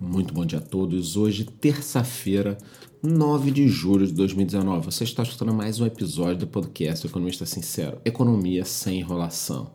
Muito bom dia a todos. Hoje, terça-feira, 9 de julho de 2019. Você está escutando mais um episódio do podcast Economista Sincero: Economia sem enrolação.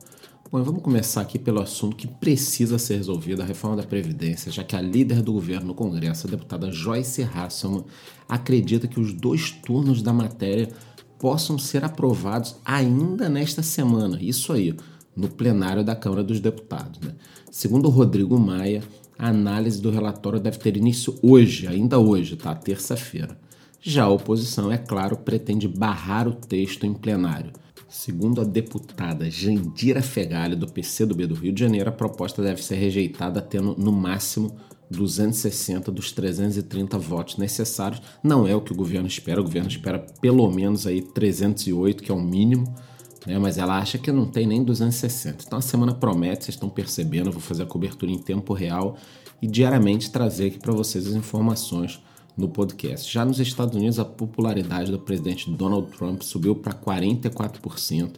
Bom, vamos começar aqui pelo assunto que precisa ser resolvido, a reforma da Previdência, já que a líder do governo no Congresso, a deputada Joyce Hasselman, acredita que os dois turnos da matéria possam ser aprovados ainda nesta semana. Isso aí, no plenário da Câmara dos Deputados. Né? Segundo Rodrigo Maia, a análise do relatório deve ter início hoje, ainda hoje, tá? Terça-feira. Já a oposição, é claro, pretende barrar o texto em plenário. Segundo a deputada Jandira Fegali, do PCdoB do Rio de Janeiro, a proposta deve ser rejeitada tendo, no máximo, 260 dos 330 votos necessários. Não é o que o governo espera, o governo espera pelo menos aí 308, que é o mínimo, né? mas ela acha que não tem nem 260. Então a semana promete, vocês estão percebendo, eu vou fazer a cobertura em tempo real e diariamente trazer aqui para vocês as informações no podcast. Já nos Estados Unidos, a popularidade do presidente Donald Trump subiu para 44%,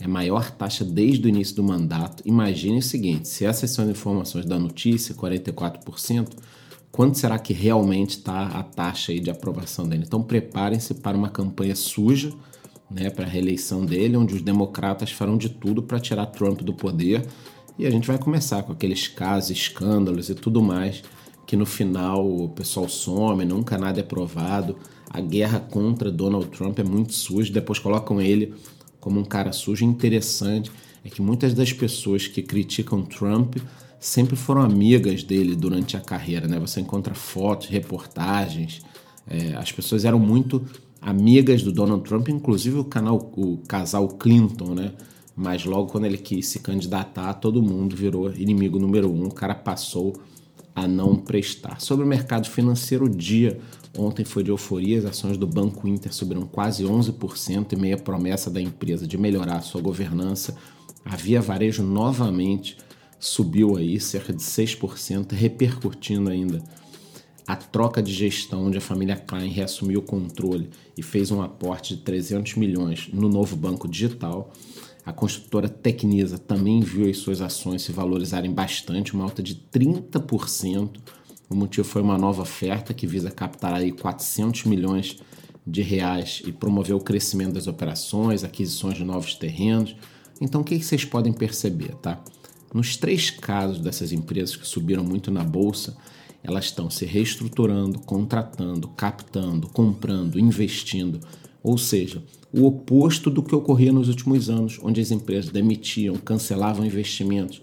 é a maior taxa desde o início do mandato. Imagine o seguinte: se essas são as informações da notícia, 44%, quanto será que realmente está a taxa de aprovação dele? Então preparem-se para uma campanha suja né, para a reeleição dele, onde os democratas farão de tudo para tirar Trump do poder. E a gente vai começar com aqueles casos, escândalos e tudo mais, que no final o pessoal some, nunca nada é provado. A guerra contra Donald Trump é muito suja, depois colocam ele como um cara sujo. Interessante é que muitas das pessoas que criticam Trump sempre foram amigas dele durante a carreira, né? Você encontra fotos, reportagens, é, as pessoas eram muito amigas do Donald Trump, inclusive o canal, o casal Clinton, né? Mas logo quando ele quis se candidatar, todo mundo virou inimigo número um. O cara passou a não prestar. Sobre o mercado financeiro, o dia ontem foi de euforia. As ações do Banco Inter subiram quase 11% e meia promessa da empresa de melhorar a sua governança. A Via Varejo novamente subiu aí cerca de 6%, repercutindo ainda a troca de gestão onde a família Klein reassumiu o controle e fez um aporte de 300 milhões no novo banco digital. A construtora Tecnisa também viu as suas ações se valorizarem bastante, uma alta de 30%. O motivo foi uma nova oferta que visa captar aí 400 milhões de reais e promover o crescimento das operações, aquisições de novos terrenos. Então, o que vocês podem perceber, tá? Nos três casos dessas empresas que subiram muito na bolsa, elas estão se reestruturando, contratando, captando, comprando, investindo. Ou seja, o oposto do que ocorria nos últimos anos, onde as empresas demitiam, cancelavam investimentos.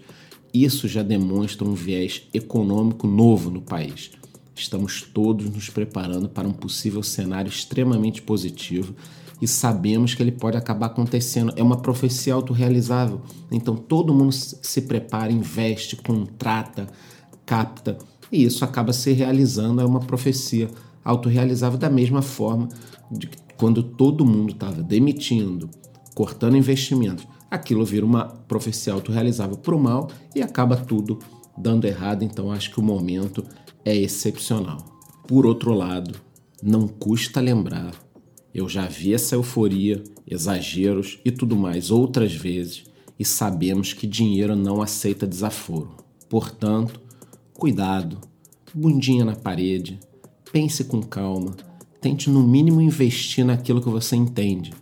Isso já demonstra um viés econômico novo no país. Estamos todos nos preparando para um possível cenário extremamente positivo e sabemos que ele pode acabar acontecendo. É uma profecia autorrealizável. Então todo mundo se prepara, investe, contrata, capta e isso acaba se realizando, é uma profecia autorrealizável da mesma forma de que quando todo mundo estava demitindo, cortando investimentos, aquilo vira uma profecia autorrealizável para o mal e acaba tudo dando errado. Então acho que o momento é excepcional. Por outro lado, não custa lembrar, eu já vi essa euforia, exageros e tudo mais outras vezes e sabemos que dinheiro não aceita desaforo. Portanto, Cuidado, bundinha na parede, pense com calma, tente no mínimo investir naquilo que você entende.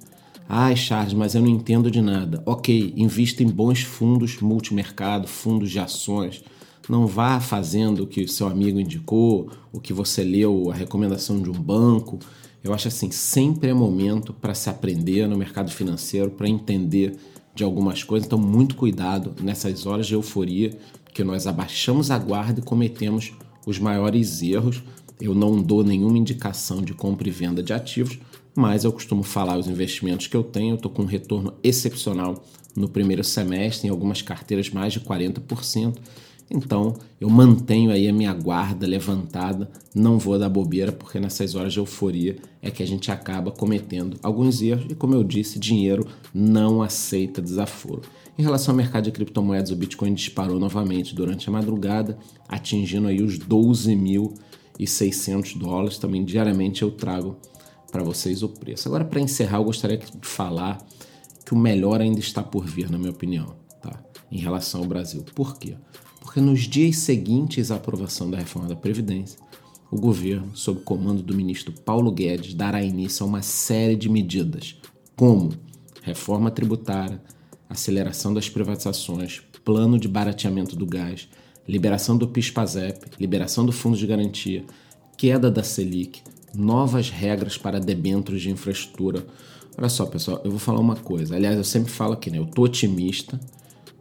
Ai, Charles, mas eu não entendo de nada. Ok, invista em bons fundos multimercado, fundos de ações. Não vá fazendo o que seu amigo indicou, o que você leu, a recomendação de um banco. Eu acho assim, sempre é momento para se aprender no mercado financeiro, para entender de algumas coisas. Então, muito cuidado nessas horas de euforia que nós abaixamos a guarda e cometemos os maiores erros. Eu não dou nenhuma indicação de compra e venda de ativos, mas eu costumo falar os investimentos que eu tenho. Eu estou com um retorno excepcional no primeiro semestre, em algumas carteiras mais de 40%. Então eu mantenho aí a minha guarda levantada, não vou dar bobeira, porque nessas horas de euforia é que a gente acaba cometendo alguns erros e, como eu disse, dinheiro não aceita desaforo. Em relação ao mercado de criptomoedas, o Bitcoin disparou novamente durante a madrugada, atingindo aí os 12.600 dólares. Também diariamente eu trago para vocês o preço. Agora, para encerrar, eu gostaria de falar que o melhor ainda está por vir, na minha opinião, tá? em relação ao Brasil. Por quê? Porque nos dias seguintes à aprovação da reforma da Previdência, o governo, sob comando do ministro Paulo Guedes, dará início a uma série de medidas, como reforma tributária, aceleração das privatizações, plano de barateamento do gás, liberação do PIS/PASEP, liberação do Fundo de Garantia, queda da Selic, novas regras para debêntures de infraestrutura. Olha só, pessoal, eu vou falar uma coisa. Aliás, eu sempre falo aqui, né? Eu tô otimista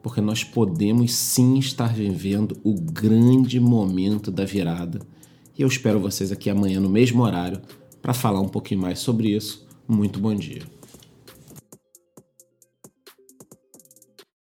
porque nós podemos sim estar vivendo o grande momento da virada. E eu espero vocês aqui amanhã no mesmo horário para falar um pouquinho mais sobre isso. Muito bom dia.